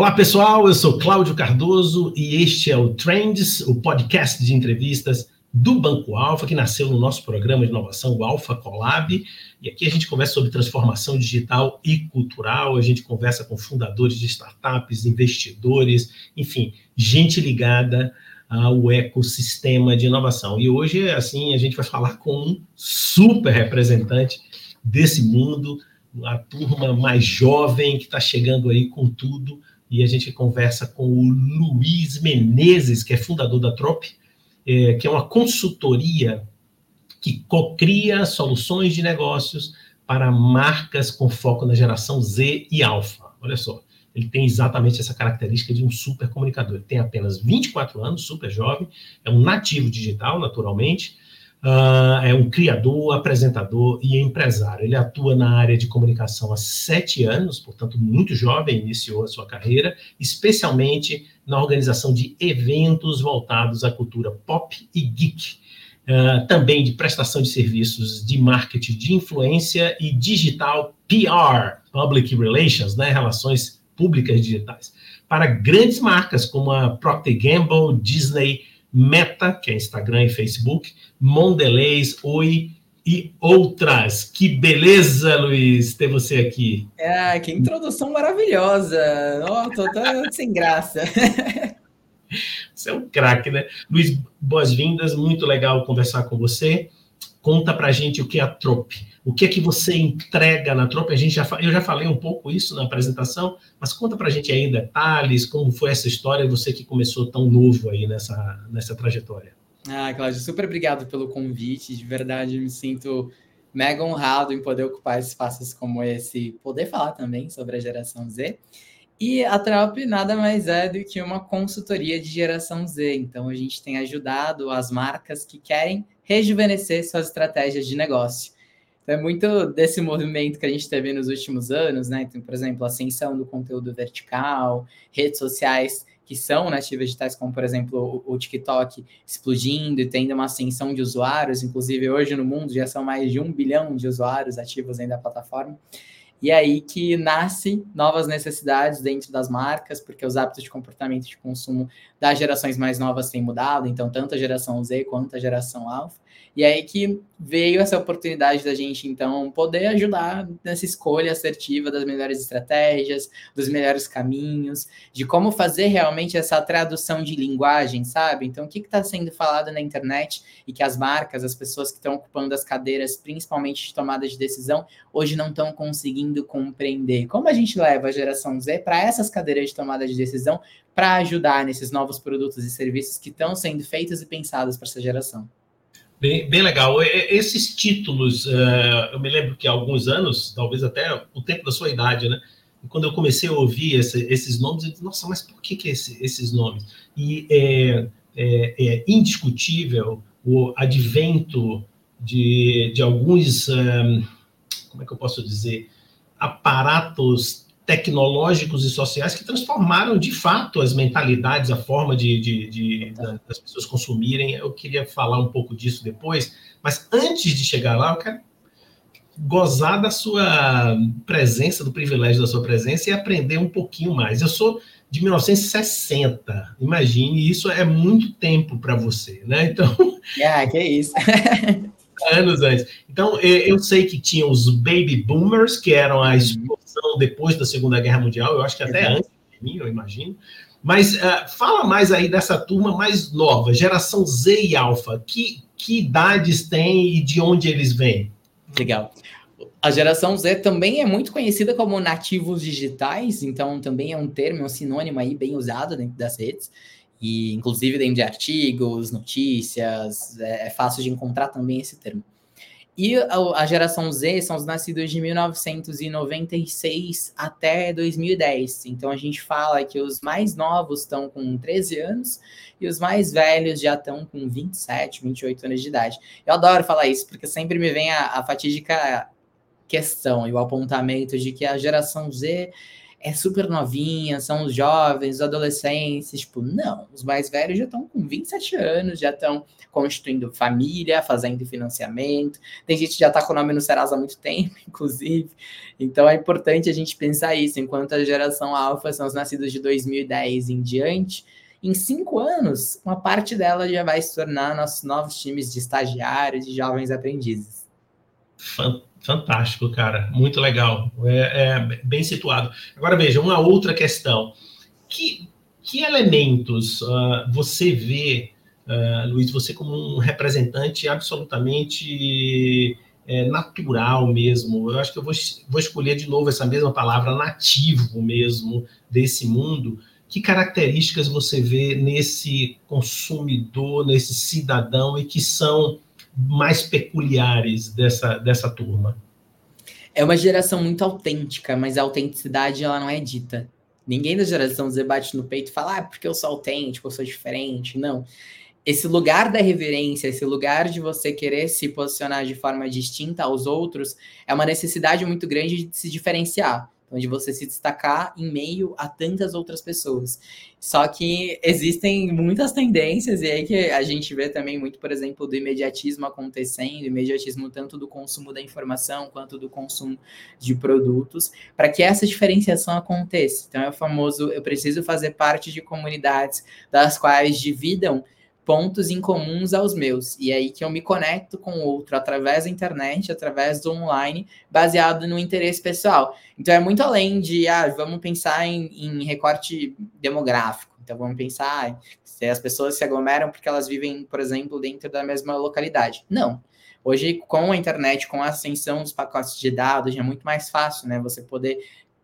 Olá, pessoal. Eu sou Cláudio Cardoso e este é o Trends, o podcast de entrevistas do Banco Alfa, que nasceu no nosso programa de inovação, o Alfa Collab. E aqui a gente conversa sobre transformação digital e cultural, a gente conversa com fundadores de startups, investidores, enfim, gente ligada ao ecossistema de inovação. E hoje, assim, a gente vai falar com um super representante desse mundo, a turma mais jovem que está chegando aí com tudo e a gente conversa com o Luiz Menezes, que é fundador da Trop, é, que é uma consultoria que cocria soluções de negócios para marcas com foco na geração Z e alfa. Olha só, ele tem exatamente essa característica de um super comunicador. Ele tem apenas 24 anos, super jovem, é um nativo digital, naturalmente, Uh, é um criador, apresentador e empresário. Ele atua na área de comunicação há sete anos, portanto, muito jovem, iniciou a sua carreira, especialmente na organização de eventos voltados à cultura pop e geek. Uh, também de prestação de serviços de marketing de influência e digital PR, Public Relations, né, relações públicas digitais, para grandes marcas como a Procter Gamble, Disney, Meta, que é Instagram e Facebook, Mondelez, Oi e outras. Que beleza, Luiz, ter você aqui. É, que introdução maravilhosa. Oh, tô, tô sem graça. Você é um craque, né? Luiz, boas-vindas, muito legal conversar com você. Conta pra gente o que é a Trope. O que é que você entrega na Trope? A gente já, eu já falei um pouco isso na apresentação, mas conta pra gente aí em detalhes como foi essa história, você que começou tão novo aí nessa, nessa trajetória. Ah, Cláudio, super obrigado pelo convite. De verdade, me sinto mega honrado em poder ocupar espaços como esse, poder falar também sobre a geração Z. E a Trop nada mais é do que uma consultoria de geração Z. Então, a gente tem ajudado as marcas que querem rejuvenescer suas estratégias de negócio. Então, é muito desse movimento que a gente teve nos últimos anos, né? Então, por exemplo, ascensão do conteúdo vertical, redes sociais que são nativas digitais, como, por exemplo, o TikTok explodindo e tendo uma ascensão de usuários. Inclusive, hoje no mundo já são mais de um bilhão de usuários ativos ainda da plataforma. E aí que nasce novas necessidades dentro das marcas, porque os hábitos de comportamento de consumo das gerações mais novas têm mudado, então tanto a geração Z quanto a geração Alpha. E aí que veio essa oportunidade da gente, então, poder ajudar nessa escolha assertiva das melhores estratégias, dos melhores caminhos, de como fazer realmente essa tradução de linguagem, sabe? Então, o que está sendo falado na internet e que as marcas, as pessoas que estão ocupando as cadeiras, principalmente de tomada de decisão, hoje não estão conseguindo compreender. Como a gente leva a geração Z para essas cadeiras de tomada de decisão para ajudar nesses novos produtos e serviços que estão sendo feitos e pensados para essa geração? Bem, bem legal. Esses títulos, uh, eu me lembro que há alguns anos, talvez até o tempo da sua idade, né? quando eu comecei a ouvir esse, esses nomes, eu disse, nossa, mas por que, que esse, esses nomes? E é, é, é, indiscutível o advento de, de alguns, um, como é que eu posso dizer, aparatos tecnológicos e sociais que transformaram de fato as mentalidades, a forma de, de, de das pessoas consumirem. Eu queria falar um pouco disso depois, mas antes de chegar lá, eu quero gozar da sua presença, do privilégio da sua presença e aprender um pouquinho mais. Eu sou de 1960, imagine, isso é muito tempo para você, né? Então. Ah, que isso. anos antes. Então, eu sei que tinha os baby boomers, que eram a explosão depois da Segunda Guerra Mundial, eu acho que até Exato. antes de mim, eu imagino. Mas uh, fala mais aí dessa turma mais nova, geração Z e Alpha. Que, que idades tem e de onde eles vêm? Legal. A geração Z também é muito conhecida como nativos digitais, então também é um termo, um sinônimo aí bem usado dentro das redes, e inclusive dentro de artigos, notícias, é, é fácil de encontrar também esse termo. E a, geração Z são os nascidos de 1996 até 2010. Então a gente fala que os mais novos estão com 13 anos e os mais velhos já estão com 27, 28 anos de idade. Eu adoro falar isso, porque sempre me vem a, a fatídica questão e o apontamento de que a geração Z é super novinha, são os jovens, os adolescentes. Tipo, não, os mais velhos já estão com 27 anos, já estão constituindo família, fazendo financiamento. Tem gente que já está com o nome no Serasa há muito tempo, inclusive. Então é importante a gente pensar isso, enquanto a geração alfa são os nascidos de 2010 em diante. Em cinco anos, uma parte dela já vai se tornar nossos novos times de estagiários e jovens aprendizes. Fantástico, cara. Muito legal. É, é, bem situado. Agora veja, uma outra questão. Que, que elementos uh, você vê, uh, Luiz, você como um representante absolutamente é, natural mesmo? Eu acho que eu vou, vou escolher de novo essa mesma palavra, nativo mesmo, desse mundo. Que características você vê nesse consumidor, nesse cidadão e que são mais peculiares dessa, dessa turma? É uma geração muito autêntica, mas a autenticidade ela não é dita. Ninguém da geração Z bate no peito e fala, ah, porque eu sou autêntico, eu sou diferente. Não. Esse lugar da reverência, esse lugar de você querer se posicionar de forma distinta aos outros, é uma necessidade muito grande de se diferenciar onde você se destacar em meio a tantas outras pessoas. Só que existem muitas tendências, e aí que a gente vê também muito, por exemplo, do imediatismo acontecendo, imediatismo tanto do consumo da informação quanto do consumo de produtos, para que essa diferenciação aconteça. Então é o famoso, eu preciso fazer parte de comunidades das quais dividam pontos em comuns aos meus. E é aí que eu me conecto com o outro através da internet, através do online, baseado no interesse pessoal. Então é muito além de, ah, vamos pensar em, em recorte demográfico. Então vamos pensar se as pessoas se aglomeram porque elas vivem, por exemplo, dentro da mesma localidade. Não. Hoje, com a internet, com a ascensão dos pacotes de dados, é muito mais fácil, né? Você poder,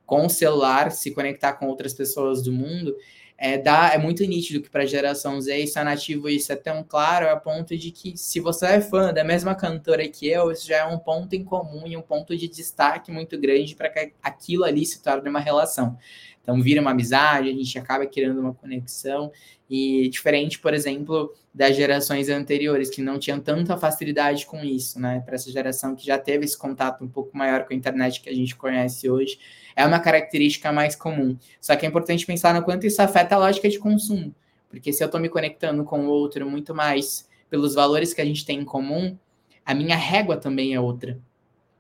com o celular, se conectar com outras pessoas do mundo é, dá, é muito nítido que para a geração Z isso é nativo, isso é tão claro, a ponto de que se você é fã da mesma cantora que eu, isso já é um ponto em comum e um ponto de destaque muito grande para que aquilo ali se torne uma relação. Então vira uma amizade, a gente acaba criando uma conexão e diferente, por exemplo, das gerações anteriores que não tinham tanta facilidade com isso, né? Para essa geração que já teve esse contato um pouco maior com a internet que a gente conhece hoje, é uma característica mais comum. Só que é importante pensar no quanto isso afeta a lógica de consumo, porque se eu estou me conectando com o outro muito mais pelos valores que a gente tem em comum, a minha régua também é outra.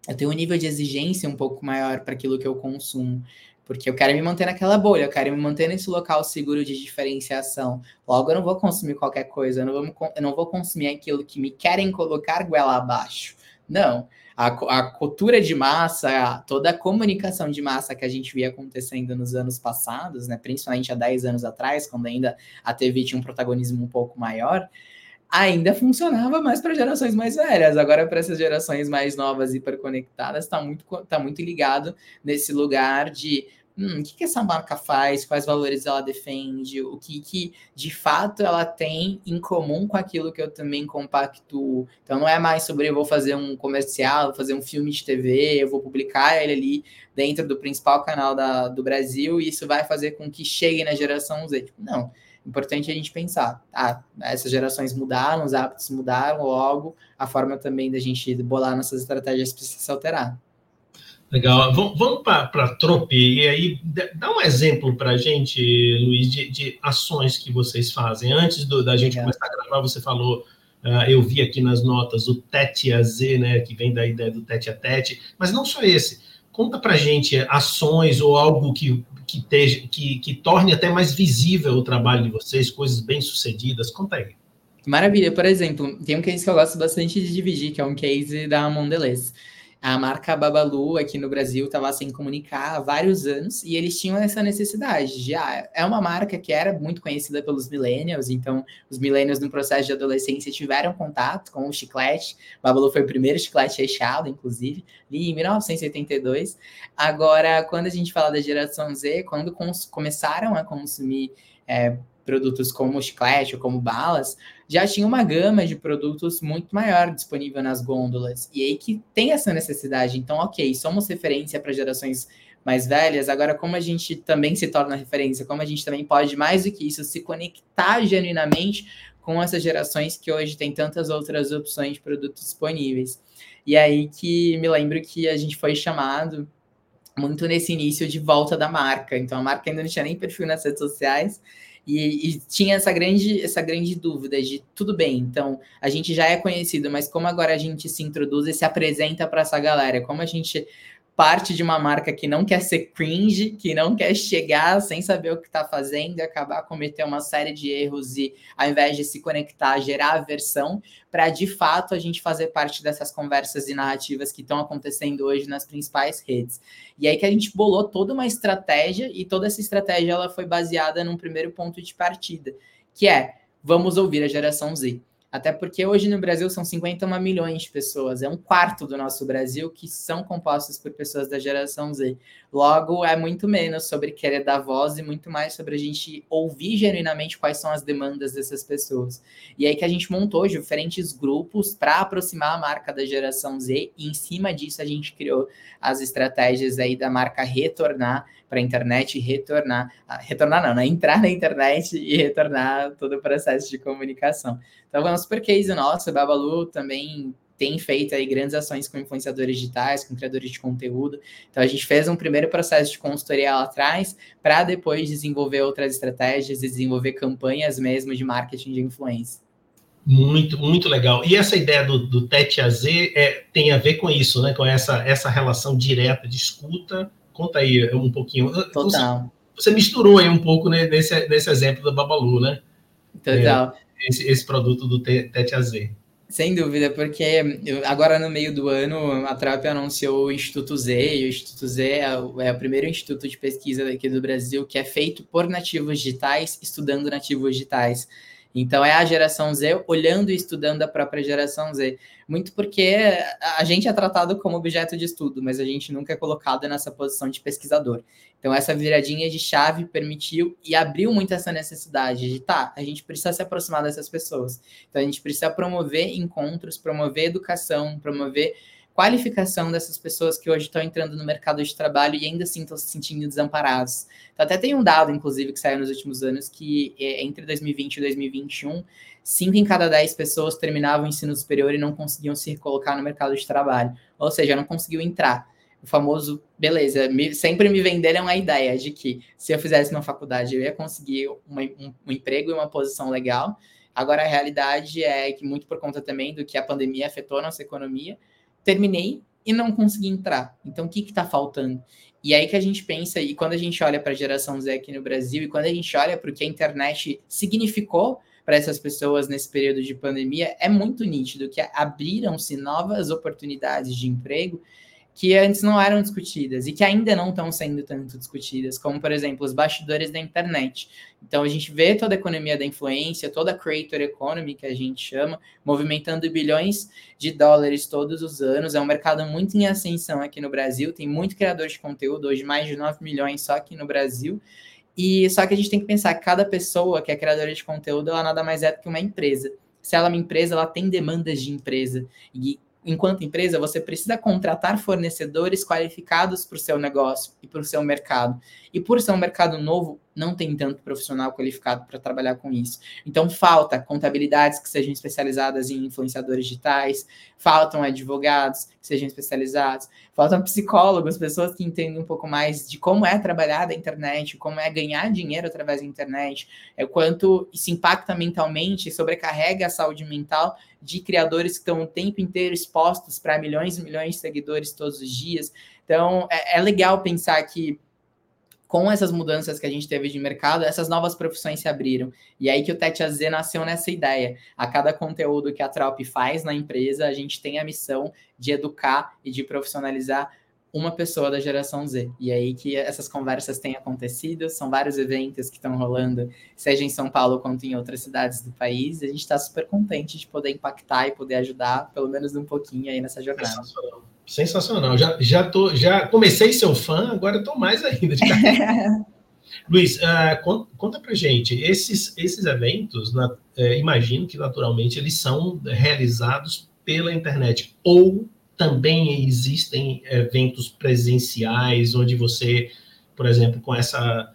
Eu tenho um nível de exigência um pouco maior para aquilo que eu consumo. Porque eu quero me manter naquela bolha, eu quero me manter nesse local seguro de diferenciação. Logo, eu não vou consumir qualquer coisa, eu não vou, eu não vou consumir aquilo que me querem colocar goela abaixo. Não. A, a cultura de massa, toda a comunicação de massa que a gente via acontecendo nos anos passados, né, principalmente há 10 anos atrás, quando ainda a TV tinha um protagonismo um pouco maior, ainda funcionava mais para gerações mais velhas. Agora, para essas gerações mais novas e hiperconectadas, está muito, tá muito ligado nesse lugar de hum, o que, que essa marca faz, quais valores ela defende, o que, que de fato ela tem em comum com aquilo que eu também compactuo. Então não é mais sobre eu vou fazer um comercial, vou fazer um filme de TV, eu vou publicar ele ali dentro do principal canal da, do Brasil e isso vai fazer com que chegue na geração Z. Tipo, não. Importante a gente pensar, ah, essas gerações mudaram, os hábitos mudaram, logo a forma também da gente bolar nossas estratégias precisa se alterar. Legal. Vamos para a Trope, e aí dá um exemplo para a gente, Luiz, de, de, ações que vocês fazem. Antes do, da gente Legal. começar a gravar, você falou, uh, eu vi aqui nas notas o Tete a Z, né, que vem da ideia do Tete a Tete, mas não só esse. Conta para a gente ações ou algo que, que, teja, que, que torne até mais visível o trabalho de vocês, coisas bem-sucedidas. Conta aí. Maravilha. Por exemplo, tem um case que eu gosto bastante de dividir, que é um case da Mondelez a marca Babalu aqui no Brasil estava sem comunicar há vários anos e eles tinham essa necessidade de, ah, é uma marca que era muito conhecida pelos millennials, então os millennials no processo de adolescência tiveram contato com o chiclete. Babalu foi o primeiro chiclete recheado, inclusive, ali em 1982. Agora, quando a gente fala da geração Z, quando começaram a consumir é, produtos como chiclete ou como balas, já tinha uma gama de produtos muito maior disponível nas gôndolas. E aí que tem essa necessidade. Então, ok, somos referência para gerações mais velhas, agora como a gente também se torna referência, como a gente também pode, mais do que isso, se conectar genuinamente com essas gerações que hoje tem tantas outras opções de produtos disponíveis. E aí que me lembro que a gente foi chamado muito nesse início de volta da marca. Então a marca ainda não tinha nem perfil nas redes sociais e, e, tinha essa grande, essa grande dúvida de tudo bem, então a gente já é conhecido, mas como agora a gente se introduz e se apresenta para essa galera? Como a gente parte de uma marca que não quer ser cringe, que não quer chegar sem saber o que está fazendo acabar cometer uma série de erros e, ao invés de se conectar, gerar aversão, para de fato a gente fazer parte dessas conversas e narrativas que estão acontecendo hoje nas principais redes. E aí que a gente bolou toda uma estratégia e toda essa estratégia ela foi baseada num primeiro ponto de partida, que é vamos ouvir a geração Z. Até porque hoje no Brasil são 51 milhões de pessoas, é um quarto do nosso Brasil que são compostos por pessoas da geração Z. Logo, é muito menos sobre querer dar voz e muito mais sobre a gente ouvir genuinamente quais são as demandas dessas pessoas. E aí que a gente montou diferentes grupos para aproximar a marca da geração Z e em cima disso a gente criou as estratégias aí da marca retornar para a internet e retornar, ah, retornar não, né? Entrar na internet e retornar todo o processo de comunicação. Então, vamos super case nosso, Babalu também tem feito aí grandes ações com influenciadores digitais, com criadores de conteúdo. Então a gente fez um primeiro processo de consultoria lá atrás para depois desenvolver outras estratégias e desenvolver campanhas mesmo de marketing de influência. Muito, muito legal. E essa ideia do, do TET a Z é, tem a ver com isso, né? Com essa, essa relação direta de escuta. Conta aí um pouquinho. Total. Você, você misturou aí um pouco né, nesse, nesse exemplo da Babalu, né? Total. É, esse, esse produto do TET a Z. Sem dúvida, porque agora no meio do ano a TRAP anunciou o Instituto Z, e o Instituto Z é o, é o primeiro instituto de pesquisa daqui do Brasil que é feito por nativos digitais, estudando nativos digitais. Então é a geração Z olhando e estudando a própria geração Z. Muito porque a gente é tratado como objeto de estudo, mas a gente nunca é colocado nessa posição de pesquisador. Então essa viradinha de chave permitiu e abriu muito essa necessidade de tá, a gente precisa se aproximar dessas pessoas. Então a gente precisa promover encontros, promover educação, promover qualificação dessas pessoas que hoje estão entrando no mercado de trabalho e ainda assim estão se sentindo desamparados. Então, até tem um dado, inclusive, que saiu nos últimos anos, que é, entre 2020 e 2021, 5 em cada 10 pessoas terminavam o ensino superior e não conseguiam se colocar no mercado de trabalho. Ou seja, não conseguiu entrar. O famoso, beleza, me, sempre me venderam a ideia de que se eu fizesse uma faculdade eu ia conseguir uma, um, um emprego e uma posição legal. Agora, a realidade é que, muito por conta também do que a pandemia afetou a nossa economia, terminei e não consegui entrar. Então, o que está faltando? E aí que a gente pensa, e quando a gente olha para a geração Z aqui no Brasil, e quando a gente olha para o que a internet significou para essas pessoas nesse período de pandemia, é muito nítido que abriram-se novas oportunidades de emprego que antes não eram discutidas e que ainda não estão sendo tanto discutidas, como, por exemplo, os bastidores da internet. Então, a gente vê toda a economia da influência, toda a creator economy, que a gente chama, movimentando bilhões de dólares todos os anos. É um mercado muito em ascensão aqui no Brasil, tem muito criador de conteúdo, hoje mais de 9 milhões só aqui no Brasil. E só que a gente tem que pensar que cada pessoa que é criadora de conteúdo, ela nada mais é do que uma empresa se ela é uma empresa, ela tem demandas de empresa. E enquanto empresa, você precisa contratar fornecedores qualificados para o seu negócio e para o seu mercado. E por ser um mercado novo, não tem tanto profissional qualificado para trabalhar com isso. Então, falta contabilidades que sejam especializadas em influenciadores digitais, faltam advogados que sejam especializados, faltam psicólogos, pessoas que entendem um pouco mais de como é trabalhar da internet, como é ganhar dinheiro através da internet, é quanto isso impacta mentalmente, sobrecarrega a saúde mental de criadores que estão o tempo inteiro expostos para milhões e milhões de seguidores todos os dias. Então, é, é legal pensar que com essas mudanças que a gente teve de mercado, essas novas profissões se abriram. E aí que o Tete AZ nasceu nessa ideia. A cada conteúdo que a Trop faz na empresa, a gente tem a missão de educar e de profissionalizar uma pessoa da geração Z. E aí que essas conversas têm acontecido, são vários eventos que estão rolando, seja em São Paulo quanto em outras cidades do país. A gente está super contente de poder impactar e poder ajudar, pelo menos um pouquinho aí nessa jornada. Sensacional. Sensacional. Já, já, tô, já comecei seu fã, agora estou mais ainda. Luiz, uh, conta, conta pra gente, esses, esses eventos, na, uh, imagino que naturalmente eles são realizados pela internet, ou também existem eventos presenciais, onde você, por exemplo, com essa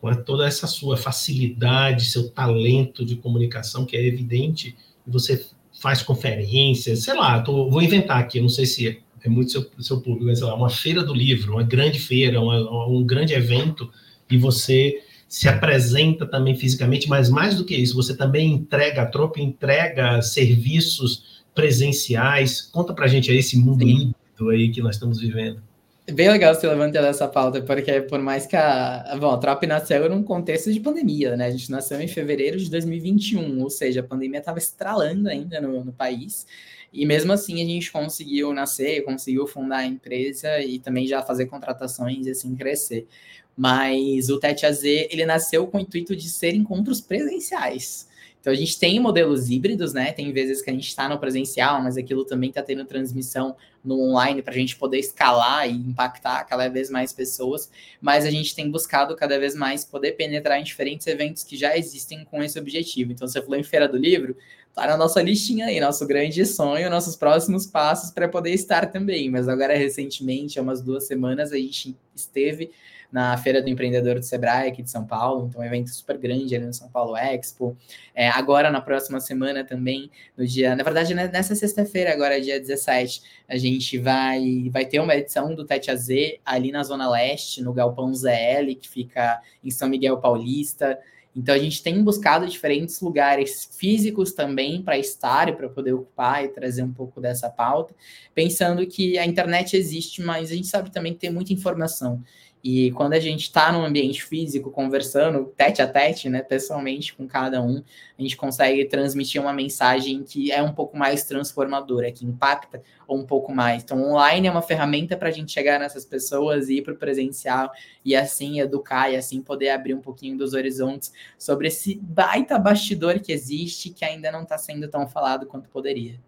com toda essa sua facilidade, seu talento de comunicação, que é evidente, você faz conferências, sei lá, tô, vou inventar aqui, não sei se é muito seu, seu público, sei lá, uma feira do livro, uma grande feira, uma, um grande evento, e você se apresenta também fisicamente, mas mais do que isso, você também entrega a tropa, entrega serviços presenciais. Conta pra gente aí esse mundo híbrido aí que nós estamos vivendo. Bem legal você levantar essa pauta, porque por mais que a. Bom, a Trop nasceu num contexto de pandemia, né? A gente nasceu em fevereiro de 2021, ou seja, a pandemia estava estralando ainda no, no país. E mesmo assim a gente conseguiu nascer, conseguiu fundar a empresa e também já fazer contratações e assim crescer. Mas o Tete AZ, ele nasceu com o intuito de ser encontros presenciais. Então a gente tem modelos híbridos, né? Tem vezes que a gente está no presencial, mas aquilo também está tendo transmissão no online para a gente poder escalar e impactar cada vez mais pessoas. Mas a gente tem buscado cada vez mais poder penetrar em diferentes eventos que já existem com esse objetivo. Então você falou em Feira do Livro, tá na nossa listinha aí, nosso grande sonho, nossos próximos passos para poder estar também. Mas agora recentemente, há umas duas semanas, a gente esteve na Feira do Empreendedor do Sebrae aqui de São Paulo, então um evento super grande ali no São Paulo Expo. É, agora, na próxima semana também, no dia, na verdade, né, nessa sexta-feira, agora dia 17, a gente vai, vai ter uma edição do Tete AZ ali na Zona Leste, no Galpão ZL, que fica em São Miguel Paulista. Então a gente tem buscado diferentes lugares físicos também para estar e para poder ocupar e trazer um pouco dessa pauta, pensando que a internet existe, mas a gente sabe também que tem muita informação. E quando a gente está num ambiente físico, conversando tete a tete, né, pessoalmente com cada um, a gente consegue transmitir uma mensagem que é um pouco mais transformadora, que impacta um pouco mais. Então, online é uma ferramenta para a gente chegar nessas pessoas, ir para o presencial e assim educar e assim poder abrir um pouquinho dos horizontes sobre esse baita bastidor que existe que ainda não está sendo tão falado quanto poderia.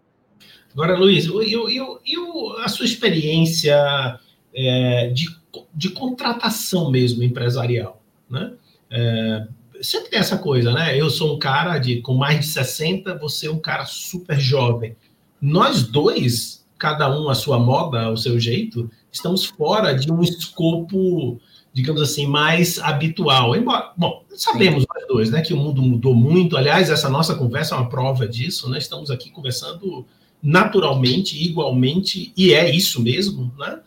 Agora, Luiz, e a sua experiência é, de de contratação mesmo empresarial, né? É, sempre tem essa coisa, né? Eu sou um cara de com mais de 60, você é um cara super jovem. Nós dois, cada um a sua moda, ao seu jeito, estamos fora de um escopo, digamos assim, mais habitual. Embora, bom, sabemos nós dois, né, que o mundo mudou muito. Aliás, essa nossa conversa é uma prova disso, né? Estamos aqui conversando naturalmente, igualmente, e é isso mesmo, né?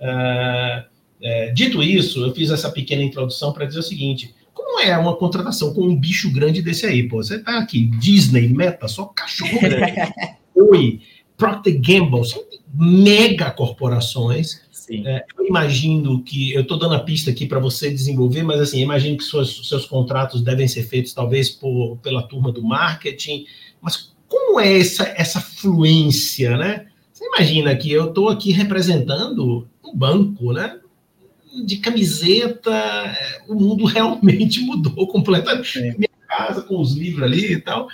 Uh, é, dito isso, eu fiz essa pequena introdução para dizer o seguinte: como é uma contratação com um bicho grande desse aí? Pô, você tá aqui, Disney, Meta, só cachorro grande. Oi, Procter Gamble, são mega corporações. É, eu imagino que eu estou dando a pista aqui para você desenvolver, mas assim, imagino que suas, seus contratos devem ser feitos talvez por, pela turma do marketing. Mas como é essa, essa fluência, né? Você imagina que eu estou aqui representando um banco, né? De camiseta, é, o mundo realmente mudou completamente. É. Minha casa com os livros ali e tal.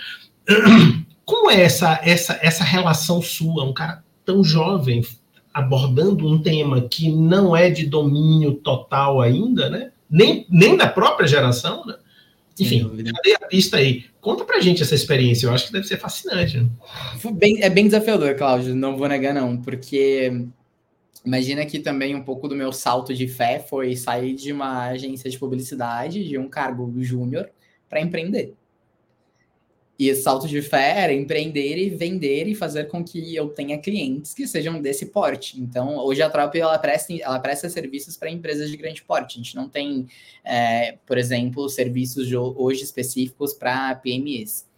Como é essa, essa, essa relação sua, um cara tão jovem, abordando um tema que não é de domínio total ainda, né? Nem, nem da própria geração, né? Enfim, cadê a pista aí? Conta pra gente essa experiência, eu acho que deve ser fascinante. Né? Bem, é bem desafiador, Cláudio, não vou negar não, porque Imagina que também um pouco do meu salto de fé foi sair de uma agência de publicidade, de um cargo júnior, para empreender. E esse salto de fé era empreender e vender e fazer com que eu tenha clientes que sejam desse porte. Então, hoje a Trop ela presta, ela presta serviços para empresas de grande porte. A gente não tem, é, por exemplo, serviços hoje específicos para PMEs.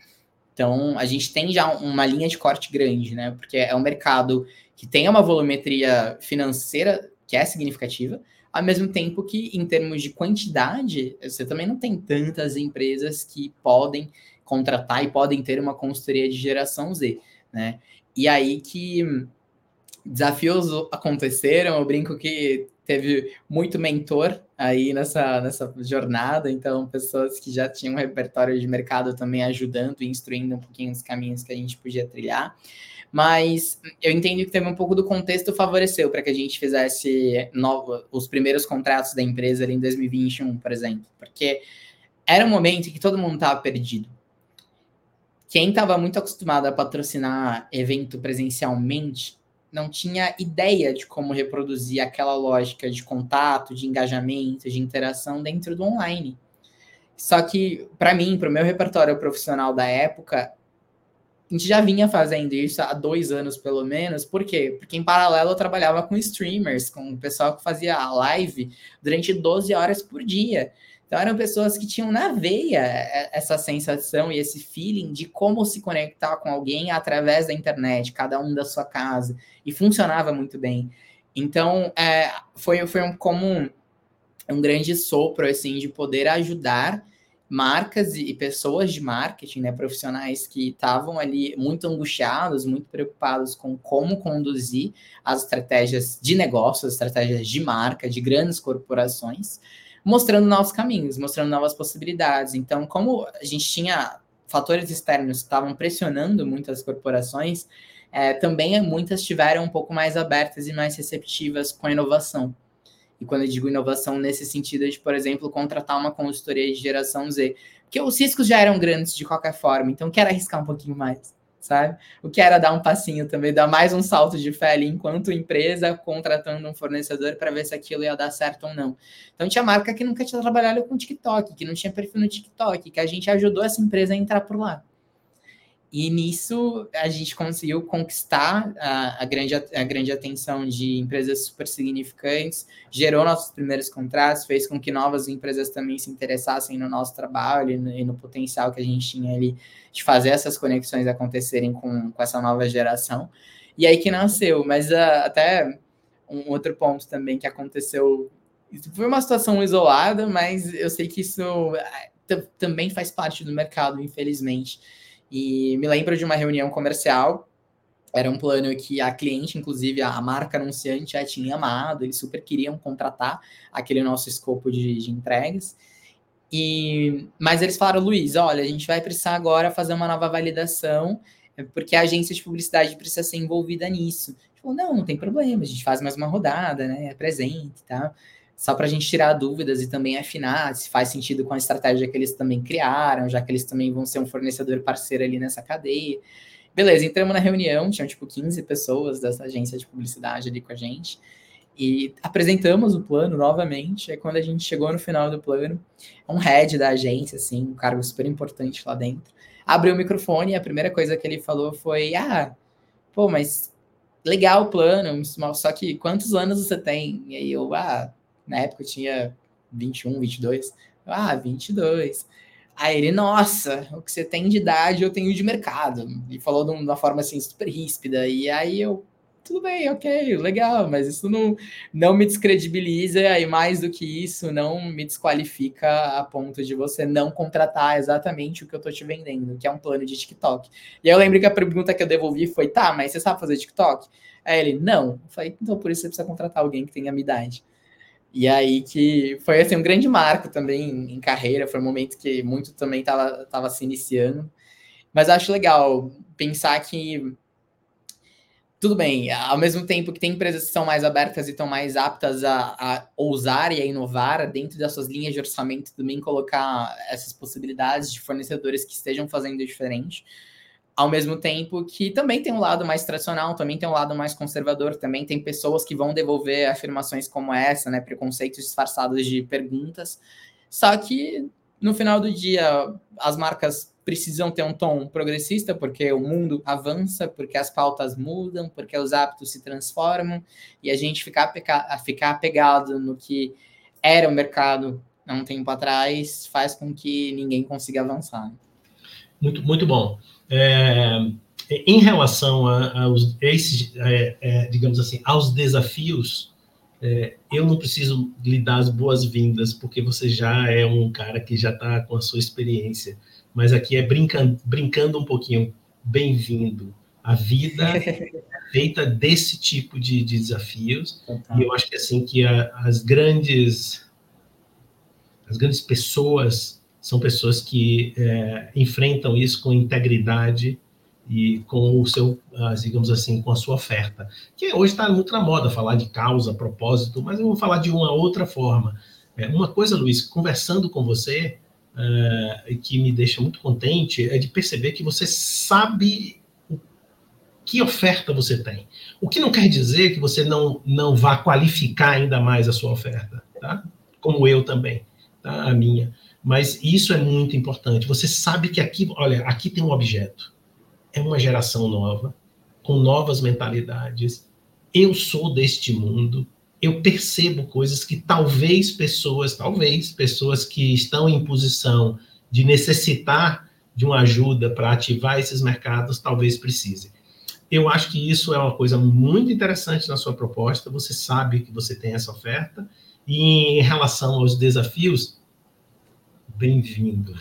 Então, a gente tem já uma linha de corte grande, né? Porque é um mercado que tenha uma volumetria financeira que é significativa, ao mesmo tempo que, em termos de quantidade, você também não tem tantas empresas que podem contratar e podem ter uma consultoria de geração Z, né? E aí que desafios aconteceram, eu brinco que teve muito mentor aí nessa, nessa jornada, então pessoas que já tinham um repertório de mercado também ajudando e instruindo um pouquinho os caminhos que a gente podia trilhar. Mas eu entendo que teve um pouco do contexto favoreceu para que a gente fizesse novo, os primeiros contratos da empresa ali em 2021, por exemplo. Porque era um momento em que todo mundo estava perdido. Quem estava muito acostumado a patrocinar evento presencialmente não tinha ideia de como reproduzir aquela lógica de contato, de engajamento, de interação dentro do online. Só que, para mim, para o meu repertório profissional da época, a gente já vinha fazendo isso há dois anos, pelo menos. Por quê? Porque em paralelo eu trabalhava com streamers, com o pessoal que fazia live durante 12 horas por dia. Então eram pessoas que tinham na veia essa sensação e esse feeling de como se conectar com alguém através da internet, cada um da sua casa. E funcionava muito bem. Então é, foi, foi um, como um, um grande sopro assim, de poder ajudar marcas e pessoas de marketing, né, profissionais que estavam ali muito angustiados, muito preocupados com como conduzir as estratégias de negócio, as estratégias de marca de grandes corporações, mostrando novos caminhos, mostrando novas possibilidades. Então, como a gente tinha fatores externos que estavam pressionando muitas corporações, é, também muitas tiveram um pouco mais abertas e mais receptivas com a inovação. E quando eu digo inovação nesse sentido, é de, por exemplo, contratar uma consultoria de geração Z. Porque os riscos já eram grandes de qualquer forma, então quero arriscar um pouquinho mais, sabe? O que era dar um passinho também, dar mais um salto de fé ali enquanto empresa, contratando um fornecedor para ver se aquilo ia dar certo ou não. Então tinha marca que nunca tinha trabalhado com TikTok, que não tinha perfil no TikTok, que a gente ajudou essa empresa a entrar por lá. E nisso a gente conseguiu conquistar a, a, grande, a grande atenção de empresas super significantes, gerou nossos primeiros contratos, fez com que novas empresas também se interessassem no nosso trabalho e no, e no potencial que a gente tinha ali de fazer essas conexões acontecerem com, com essa nova geração. E aí que nasceu, mas uh, até um outro ponto também que aconteceu, foi uma situação isolada, mas eu sei que isso uh, também faz parte do mercado, infelizmente e me lembro de uma reunião comercial. Era um plano que a cliente, inclusive a marca anunciante, já tinha amado, eles super queriam contratar aquele nosso escopo de, de entregas. E, mas eles falaram, Luiz, olha, a gente vai precisar agora fazer uma nova validação, porque a agência de publicidade precisa ser envolvida nisso. Tipo, não, não tem problema, a gente faz mais uma rodada, né? É presente, tá? Só para a gente tirar dúvidas e também afinar se faz sentido com a estratégia que eles também criaram, já que eles também vão ser um fornecedor parceiro ali nessa cadeia. Beleza, entramos na reunião, tinham tipo 15 pessoas dessa agência de publicidade ali com a gente, e apresentamos o plano novamente. É quando a gente chegou no final do plano, um head da agência, assim, um cargo super importante lá dentro, abriu o microfone e a primeira coisa que ele falou foi: Ah, pô, mas legal o plano, só que quantos anos você tem? E aí eu, ah, na época eu tinha 21, 22. Ah, 22. Aí ele, nossa, o que você tem de idade eu tenho de mercado. E falou de uma forma assim super ríspida. E aí eu, tudo bem, ok, legal, mas isso não, não me descredibiliza. E mais do que isso, não me desqualifica a ponto de você não contratar exatamente o que eu tô te vendendo, que é um plano de TikTok. E eu lembro que a pergunta que eu devolvi foi: tá, mas você sabe fazer TikTok? Aí ele, não. Eu falei, então por isso você precisa contratar alguém que tenha a minha idade. E aí que foi assim, um grande marco também em carreira, foi um momento que muito também estava tava se iniciando. Mas acho legal pensar que tudo bem, ao mesmo tempo que tem empresas que são mais abertas e estão mais aptas a, a, ousar e a inovar dentro das suas linhas de orçamento, também colocar essas possibilidades de fornecedores que estejam fazendo diferente ao mesmo tempo que também tem um lado mais tradicional, também tem um lado mais conservador, também tem pessoas que vão devolver afirmações como essa, né, preconceitos disfarçados de perguntas. Só que no final do dia as marcas precisam ter um tom progressista, porque o mundo avança, porque as pautas mudam, porque os hábitos se transformam, e a gente ficar, ficar apegado no que era o mercado há um tempo atrás faz com que ninguém consiga avançar. Muito, muito bom. É, em relação a, aos, esses, é, é, digamos assim, aos desafios, é, eu não preciso lhe dar as boas-vindas, porque você já é um cara que já está com a sua experiência. Mas aqui é brincando, brincando um pouquinho. Bem-vindo. A vida é feita desse tipo de, de desafios. E eu acho que assim que a, as grandes as grandes pessoas são pessoas que é, enfrentam isso com integridade e com o seu, digamos assim, com a sua oferta. Que hoje está muito na moda falar de causa, propósito, mas eu vou falar de uma outra forma. É, uma coisa, Luiz, conversando com você, é, que me deixa muito contente, é de perceber que você sabe que oferta você tem. O que não quer dizer que você não, não vá qualificar ainda mais a sua oferta, tá? Como eu também, tá? A minha. Mas isso é muito importante. Você sabe que aqui, olha, aqui tem um objeto. é uma geração nova, com novas mentalidades. Eu sou deste mundo, eu percebo coisas que talvez pessoas, talvez pessoas que estão em posição de necessitar de uma ajuda para ativar esses mercados, talvez precisem. Eu acho que isso é uma coisa muito interessante na sua proposta. Você sabe que você tem essa oferta. E em relação aos desafios, bem-vindo.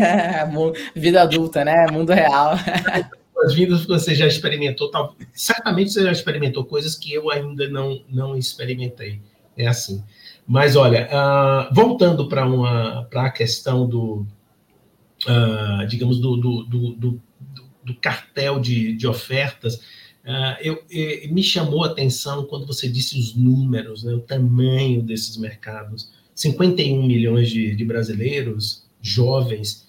Vida adulta, né? Mundo real. Boas-vindas, você já experimentou, tal, certamente você já experimentou coisas que eu ainda não, não experimentei. É assim. Mas olha, uh, voltando para uma para a questão do, uh, digamos, do, do, do, do, cartel de, de ofertas, uh, eu, eu, me chamou a atenção quando você disse os números, né, o tamanho desses mercados. 51 milhões de, de brasileiros jovens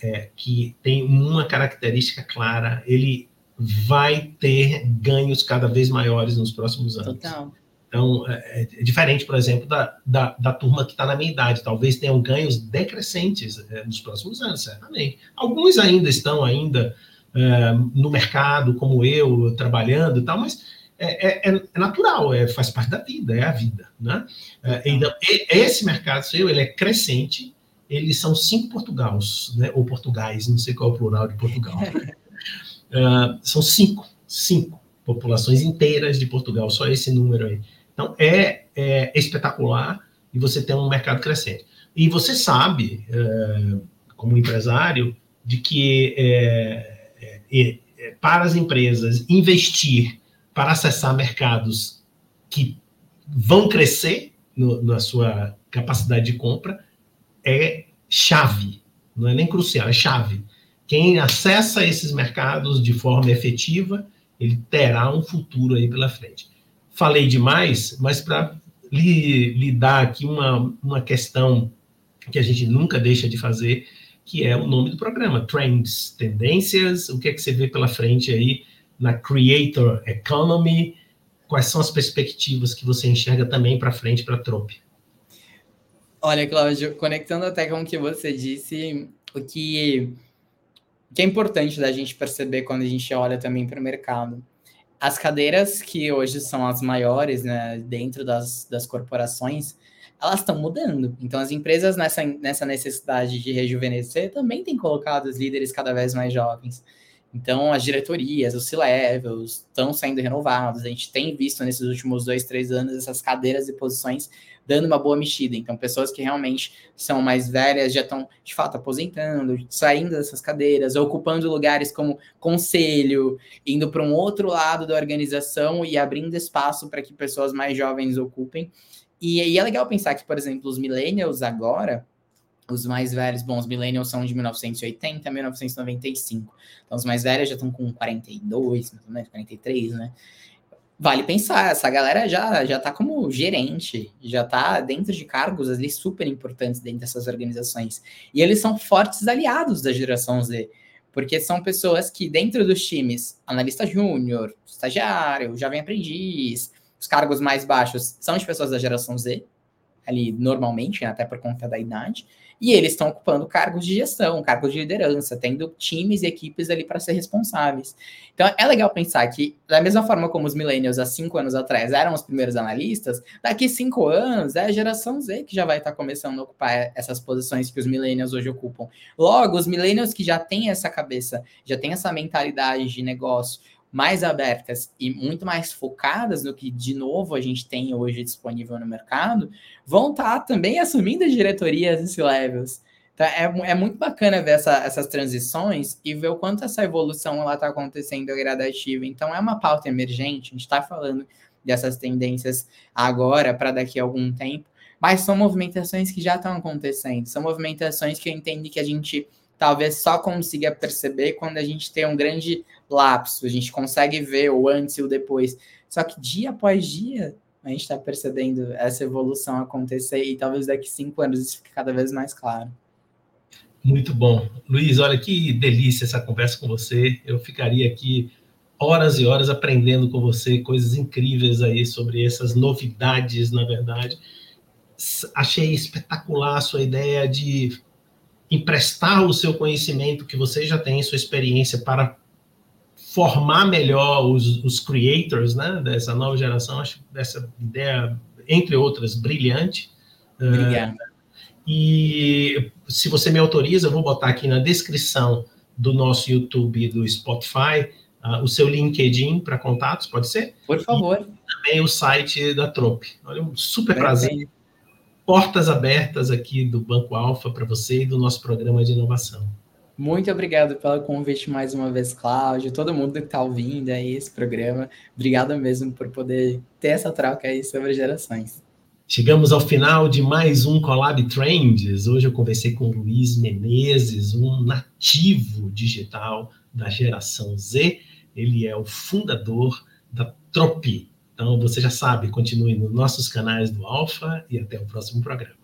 é, que tem uma característica clara, ele vai ter ganhos cada vez maiores nos próximos anos. Total. Então, é, é diferente, por exemplo, da, da, da turma que está na minha idade. Talvez tenham ganhos decrescentes é, nos próximos anos, certamente. Alguns ainda estão ainda é, no mercado, como eu, trabalhando e tal, mas é, é, é, natural, é, faz parte da vida, é a vida. Né? É, então, esse mercado seu ele é crescente, eles são cinco Portugais, né? ou Portugais, não sei qual é o plural de Portugal. uh, são cinco, cinco populações inteiras de Portugal, só esse número aí. Então, é, é espetacular e você tem um mercado crescente. E você sabe, uh, como empresário, de que é, é, é, para as empresas investir para acessar mercados que vão crescer no, na sua capacidade de compra, é chave, não é nem crucial, é chave. Quem acessa esses mercados de forma efetiva, ele terá um futuro aí pela frente. Falei demais, mas para lhe, lhe dar aqui uma, uma questão que a gente nunca deixa de fazer, que é o nome do programa, Trends, Tendências, o que é que você vê pela frente aí na Creator Economy, quais são as perspectivas que você enxerga também para frente para a Trope? Olha, Cláudio, conectando até com o que você disse, o que, o que é importante da gente perceber quando a gente olha também para o mercado. As cadeiras que hoje são as maiores né, dentro das, das corporações, elas estão mudando. Então, as empresas, nessa, nessa necessidade de rejuvenescer, também têm colocado os líderes cada vez mais jovens. Então, as diretorias, os C-levels estão sendo renovados. A gente tem visto nesses últimos dois, três anos essas cadeiras e posições dando uma boa mexida. Então, pessoas que realmente são mais velhas já estão, de fato, aposentando, saindo dessas cadeiras, ocupando lugares como conselho, indo para um outro lado da organização e abrindo espaço para que pessoas mais jovens ocupem. E, e é legal pensar que, por exemplo, os millennials agora os mais velhos, bom, os millennials são de 1980 a 1995. Então, os mais velhos já estão com 42, mais ou menos, 43, né? Vale pensar, essa galera já já tá como gerente, já tá dentro de cargos ali super importantes dentro dessas organizações. E eles são fortes aliados da geração Z, porque são pessoas que dentro dos times, analista júnior, estagiário, jovem aprendiz, os cargos mais baixos são de pessoas da geração Z, ali normalmente, até por conta da idade e eles estão ocupando cargos de gestão, cargos de liderança, tendo times e equipes ali para ser responsáveis. Então é legal pensar que, da mesma forma como os millennials há cinco anos atrás eram os primeiros analistas, daqui cinco anos é a geração Z que já vai estar tá começando a ocupar essas posições que os millennials hoje ocupam. Logo, os millennials que já têm essa cabeça, já têm essa mentalidade de negócio, mais abertas e muito mais focadas no que, de novo, a gente tem hoje disponível no mercado, vão estar tá também assumindo as diretorias nesse levels. Então, é, é muito bacana ver essa, essas transições e ver o quanto essa evolução está acontecendo gradativa. Então, é uma pauta emergente, a gente está falando dessas tendências agora para daqui a algum tempo, mas são movimentações que já estão acontecendo, são movimentações que eu entendo que a gente talvez só consiga perceber quando a gente tem um grande lapso, a gente consegue ver o antes e o depois. Só que dia após dia, a gente está percebendo essa evolução acontecer e talvez daqui cinco anos isso fique cada vez mais claro. Muito bom. Luiz, olha que delícia essa conversa com você. Eu ficaria aqui horas e horas aprendendo com você coisas incríveis aí sobre essas novidades, na verdade. Achei espetacular a sua ideia de emprestar o seu conhecimento que você já tem, sua experiência para formar melhor os, os creators né, dessa nova geração. Acho essa ideia, entre outras, brilhante. Obrigado. Uh, e se você me autoriza, eu vou botar aqui na descrição do nosso YouTube e do Spotify uh, o seu LinkedIn para contatos, pode ser? Por favor. E também o site da Trope. Olha, um super prazer. Portas abertas aqui do Banco Alfa para você e do nosso programa de inovação. Muito obrigado pelo convite mais uma vez, Cláudio, todo mundo que está ouvindo aí esse programa. Obrigado mesmo por poder ter essa troca aí sobre gerações. Chegamos ao final de mais um Collab Trends. Hoje eu conversei com Luiz Menezes, um nativo digital da geração Z. Ele é o fundador da Tropi. Então você já sabe, continue nos nossos canais do Alfa e até o próximo programa.